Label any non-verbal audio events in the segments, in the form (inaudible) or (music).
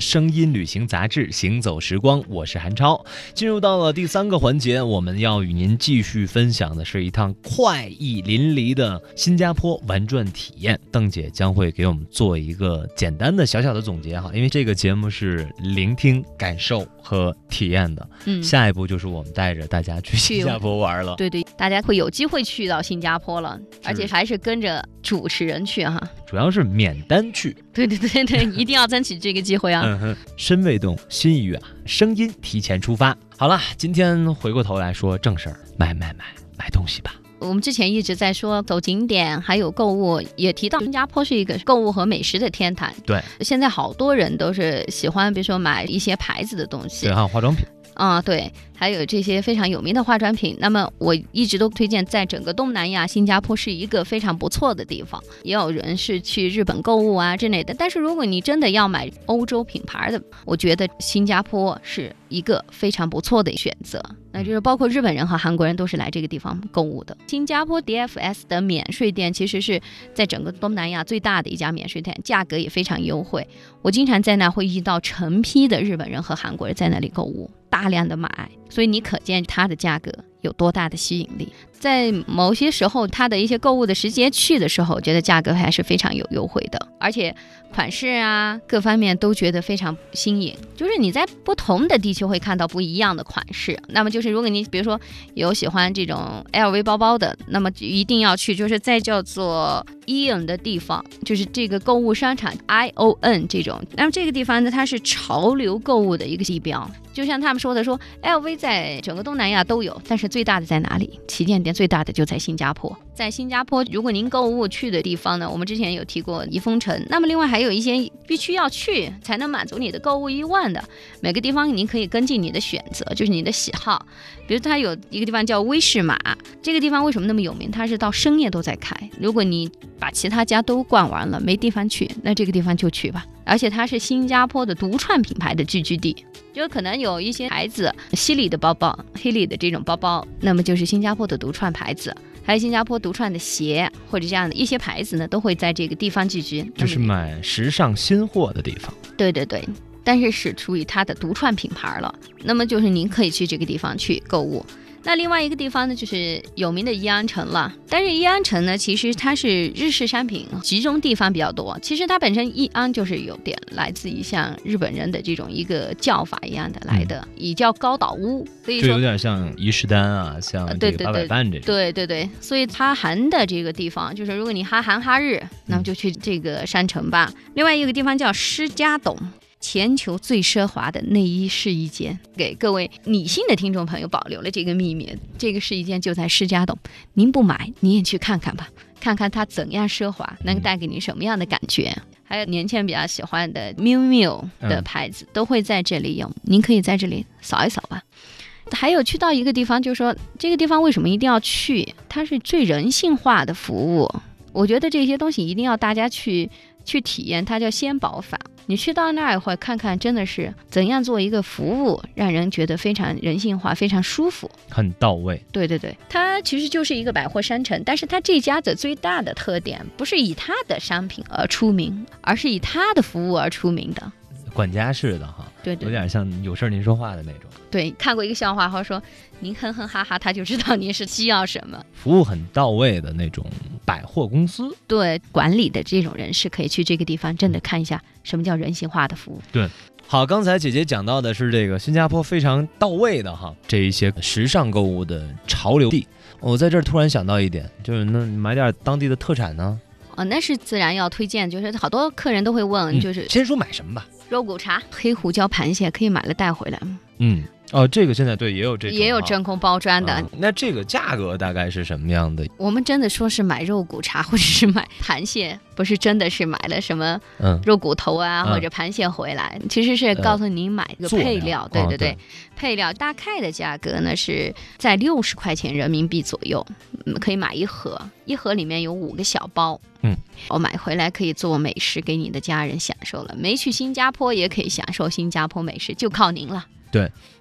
声音旅行杂志《行走时光》，我是韩超。进入到了第三个环节，我们要与您继续分享的是一趟快意淋漓的新加坡玩转体验。邓姐将会给我们做一个简单的小小的总结哈，因为这个节目是聆听、感受和体验的。嗯，下一步就是我们带着大家去新加坡玩了。对对，大家会有机会去到新加坡了，而且还是跟着主持人去哈。主要是免单去。对对对对，一定要争取这个机会啊！嗯哼，身未动，心已远，声音提前出发。好了，今天回过头来说正事儿，买买买买东西吧。我们之前一直在说走景点，还有购物，也提到新加坡是一个购物和美食的天坛。对，现在好多人都是喜欢，比如说买一些牌子的东西，对，还有化妆品。啊，对，还有这些非常有名的化妆品。那么我一直都推荐，在整个东南亚，新加坡是一个非常不错的地方。也有人是去日本购物啊之类的。但是如果你真的要买欧洲品牌的，我觉得新加坡是一个非常不错的选择。那就是包括日本人和韩国人都是来这个地方购物的。新加坡 DFS 的免税店其实是在整个东南亚最大的一家免税店，价格也非常优惠。我经常在那会遇到成批的日本人和韩国人在那里购物。大量的买，所以你可见它的价格有多大的吸引力。在某些时候，它的一些购物的时节去的时候，觉得价格还是非常有优惠的，而且款式啊各方面都觉得非常新颖。就是你在不同的地区会看到不一样的款式。那么就是如果你比如说有喜欢这种 LV 包包的，那么一定要去，就是在叫做 Ion 的地方，就是这个购物商场 ION 这种。那么这个地方呢，它是潮流购物的一个地标。就像他们说的，说 LV 在整个东南亚都有，但是最大的在哪里？旗舰店最大的就在新加坡。在新加坡，如果您购物去的地方呢，我们之前有提过怡丰城。那么另外还有一些必须要去才能满足你的购物欲望的，每个地方您可以根据你的选择，就是你的喜好。比如它有一个地方叫威士玛，这个地方为什么那么有名？它是到深夜都在开。如果你把其他家都逛完了，没地方去，那这个地方就去吧。而且它是新加坡的独创品牌的聚居地。就可能有一些牌子，西里的包包、黑里的这种包包，那么就是新加坡的独创牌子，还有新加坡独创的鞋或者这样的一些牌子呢，都会在这个地方聚集，就是买时尚新货的地方。对对对，但是是属于它的独创品牌了，那么就是您可以去这个地方去购物。那另外一个地方呢，就是有名的宜安城了。但是宜安城呢，其实它是日式商品集中地方比较多。其实它本身宜安就是有点来自于像日本人的这种一个叫法一样的来的，也叫高岛屋。所以说有点像伊势丹啊，像对对对半这种。对对对，所以哈韩的这个地方，就是如果你哈韩哈日，那么就去这个山城吧。另外一个地方叫施家董。全球最奢华的内衣试衣间，给各位女性的听众朋友保留了这个秘密。这个试衣间就在施家董，您不买你也去看看吧，看看它怎样奢华，能带给你什么样的感觉。还有年轻人比较喜欢的 miu miu 的牌子都会在这里有，您可以在这里扫一扫吧。还有去到一个地方，就是说这个地方为什么一定要去？它是最人性化的服务。我觉得这些东西一定要大家去去体验，它叫先保法。你去到那儿会看看，真的是怎样做一个服务，让人觉得非常人性化，非常舒服，很到位。对对对，它其实就是一个百货商城，但是它这家的最大的特点不是以它的商品而出名，而是以它的服务而出名的。管家式的哈，对对，有点像有事儿您说话的那种。对，看过一个笑话，或者说您哼哼哈哈，他就知道您是需要什么。服务很到位的那种百货公司，对管理的这种人士可以去这个地方，真的看一下什么叫人性化的服务。对，好，刚才姐姐讲到的是这个新加坡非常到位的哈，这一些时尚购物的潮流地。我在这儿突然想到一点，就是那买点当地的特产呢？哦，那是自然要推荐，就是好多客人都会问，就是先说买什么吧。肉骨茶、黑胡椒螃蟹可以买了带回来。嗯。哦，这个现在对也有这也有真空包装的。那这个价格大概是什么样的？我们真的说是买肉骨茶或者是买螃蟹，不是真的是买了什么肉骨头啊或者螃蟹回来，其实是告诉您买一个配料。对对对，配料大概的价格呢是在六十块钱人民币左右，可以买一盒，一盒里面有五个小包。嗯，我买回来可以做美食给你的家人享受了。没去新加坡也可以享受新加坡美食，就靠您了。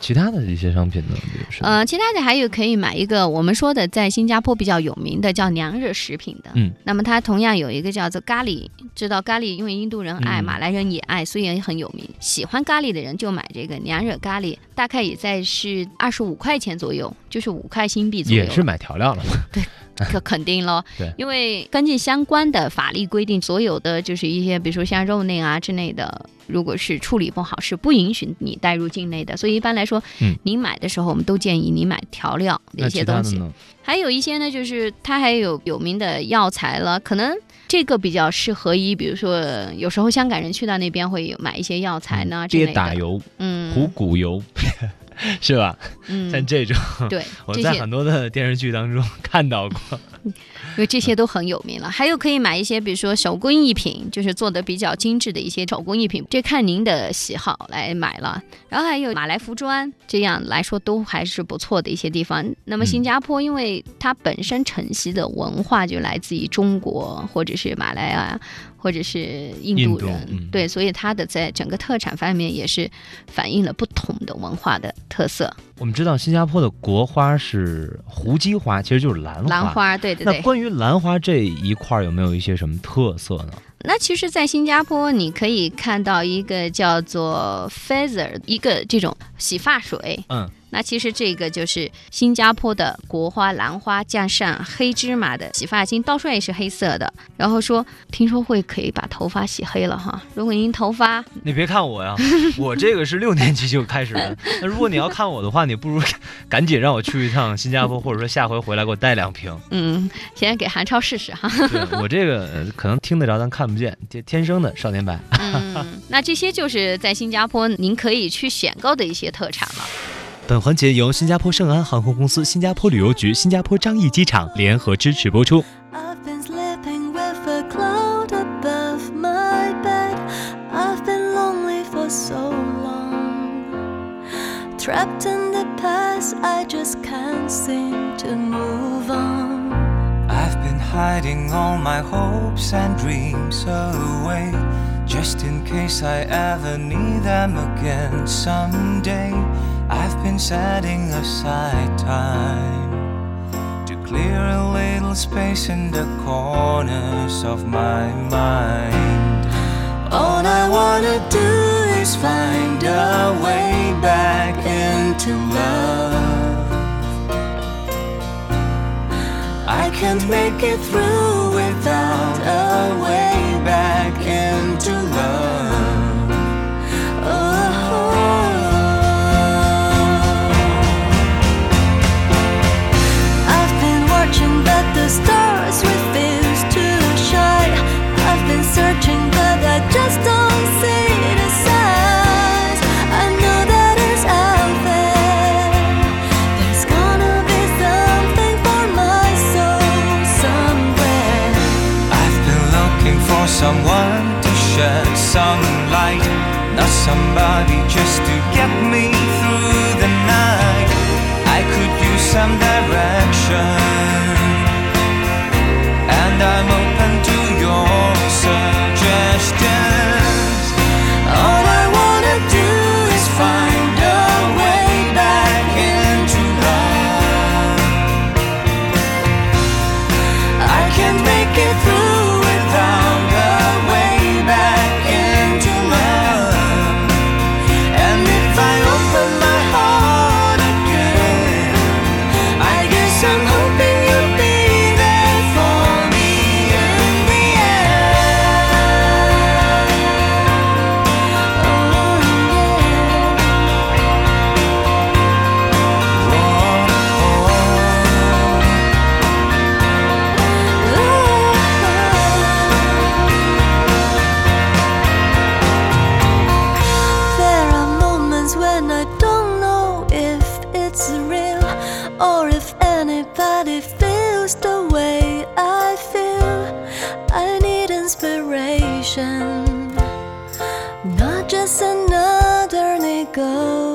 其他的一些商品呢？比如说，呃，其他的还有可以买一个我们说的在新加坡比较有名的叫娘惹食品的，嗯，那么它同样有一个叫做咖喱，知道咖喱，因为印度人爱，嗯马来人也爱，所以也很有名。喜欢咖喱的人就买这个娘惹咖喱，大概也在是二十五块钱左右，就是五块新币左右。也是买调料了嘛？可肯定喽，(laughs) 对因为根据相关的法律规定，所有的就是一些，比如说像肉类啊之类的，如果是处理不好，是不允许你带入境内的。所以一般来说，嗯你买的时候，我们都建议你买调料的那一些东西。还有一些呢，就是它还有有名的药材了，可能这个比较适合于，比如说有时候香港人去到那边会有买一些药材呢之类的。跌打油、嗯，虎骨油，(laughs) (laughs) 是吧？嗯，像这种，对，(laughs) 我在很多的电视剧当中看到过。(laughs) 因为这些都很有名了。还有可以买一些，比如说手工艺品，就是做的比较精致的一些手工艺品，这看您的喜好来买了。然后还有马来服装，这样来说都还是不错的一些地方。那么嗯新加坡，因为它本身承袭的文化就来自于中国或者是马来啊，或者是印印度度人，嗯对，所以它的在整个特产方面也是反映了不同的文化的特色。我们知道新加坡的国花是胡姬花，其实就是兰花。兰花，对对对。那关于兰花这一块有没有一些什么特色呢？那其实，在新加坡你可以看到一个叫做 Feather 一个这种洗发水。嗯，那其实这个就是新加坡的国花兰花加上黑芝麻的洗发精，倒出来也是黑色的。然后说，听说会可以把头发洗黑了哈。如果您头发你别看我呀，(laughs) 我这个是六年级就开始的。那如果你要看我的话，你不如 (laughs) 赶紧让我去一趟新加坡，或者说下回回来给我带两瓶。嗯，先给韩超试试哈。对我这个呃可能听得着，但看不见，天天生的少年白。嗯，那这些就是在新加坡您可以去选购的一些特产了。本环节由新加坡圣安航空公司、新加坡旅游局、新加坡樟宜机场联合支持播出。I've been sleeping with a cloud above my bed. I've been lonely for so long. Trapped in the past, I just can't seem to move on. I've been hiding all my hopes and dreams away, just in case I ever need them again someday. I've been setting aside time to clear a little space in the corners of my mind. All I wanna do is find a way back into love. I can't make it through without a way not somebody just to get me through the night. I could use some direction, and I'm when I don't know if it's real or if anybody feels the way I feel. I need inspiration, not just another negotiation.